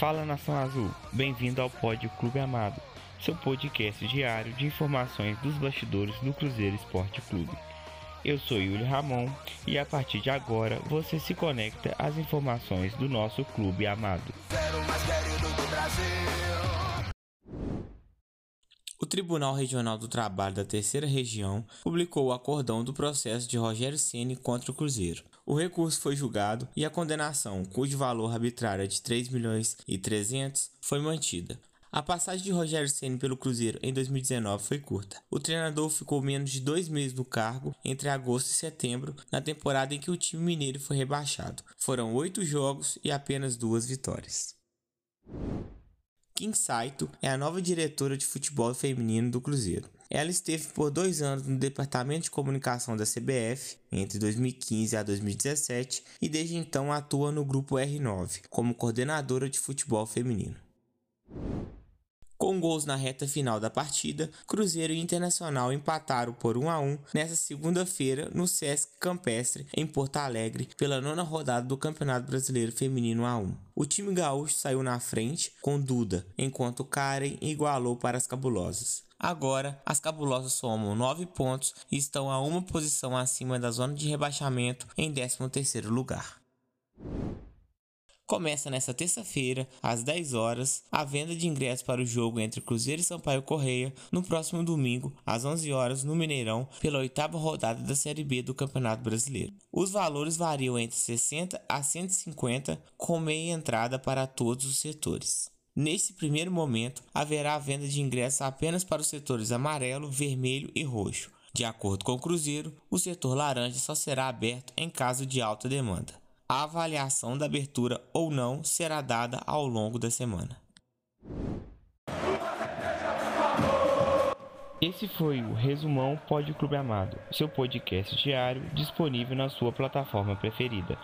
Fala Nação Azul, bem-vindo ao Pódio Clube Amado, seu podcast diário de informações dos bastidores do Cruzeiro Esporte Clube. Eu sou Yuli Ramon e a partir de agora você se conecta às informações do nosso clube amado. O Tribunal Regional do Trabalho da Terceira Região publicou o acordão do processo de Rogério Ceni contra o Cruzeiro. O recurso foi julgado e a condenação, cujo valor arbitrário é de 3 milhões e 300, foi mantida. A passagem de Rogério Ceni pelo Cruzeiro em 2019 foi curta. O treinador ficou menos de dois meses no cargo entre agosto e setembro, na temporada em que o time mineiro foi rebaixado. Foram oito jogos e apenas duas vitórias. Kim Saito é a nova diretora de futebol feminino do Cruzeiro. Ela esteve por dois anos no departamento de comunicação da CBF, entre 2015 a 2017, e desde então atua no grupo R9, como coordenadora de futebol feminino. Com gols na reta final da partida, Cruzeiro e Internacional empataram por 1 a 1 nesta segunda-feira no Sesc Campestre, em Porto Alegre, pela nona rodada do Campeonato Brasileiro Feminino A1. O time gaúcho saiu na frente com Duda, enquanto Karen igualou para as cabulosas. Agora, as cabulosas somam 9 pontos e estão a uma posição acima da zona de rebaixamento em 13º lugar. Começa nesta terça-feira, às 10 horas, a venda de ingressos para o jogo entre Cruzeiro e Sampaio Correia, no próximo domingo, às 11 horas, no Mineirão, pela oitava rodada da Série B do Campeonato Brasileiro. Os valores variam entre 60 a 150, com meia entrada para todos os setores. Nesse primeiro momento, haverá venda de ingressos apenas para os setores amarelo, vermelho e roxo. De acordo com o Cruzeiro, o setor laranja só será aberto em caso de alta demanda a avaliação da abertura ou não será dada ao longo da semana. Esse foi o Resumão Pod Clube Amado, seu podcast diário disponível na sua plataforma preferida.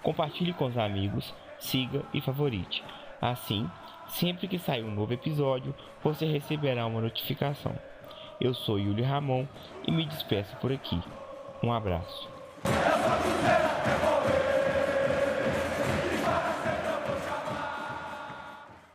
Compartilhe com os amigos, siga e favorite. Assim, sempre que sair um novo episódio, você receberá uma notificação. Eu sou Yuli Ramon e me despeço por aqui. Um abraço.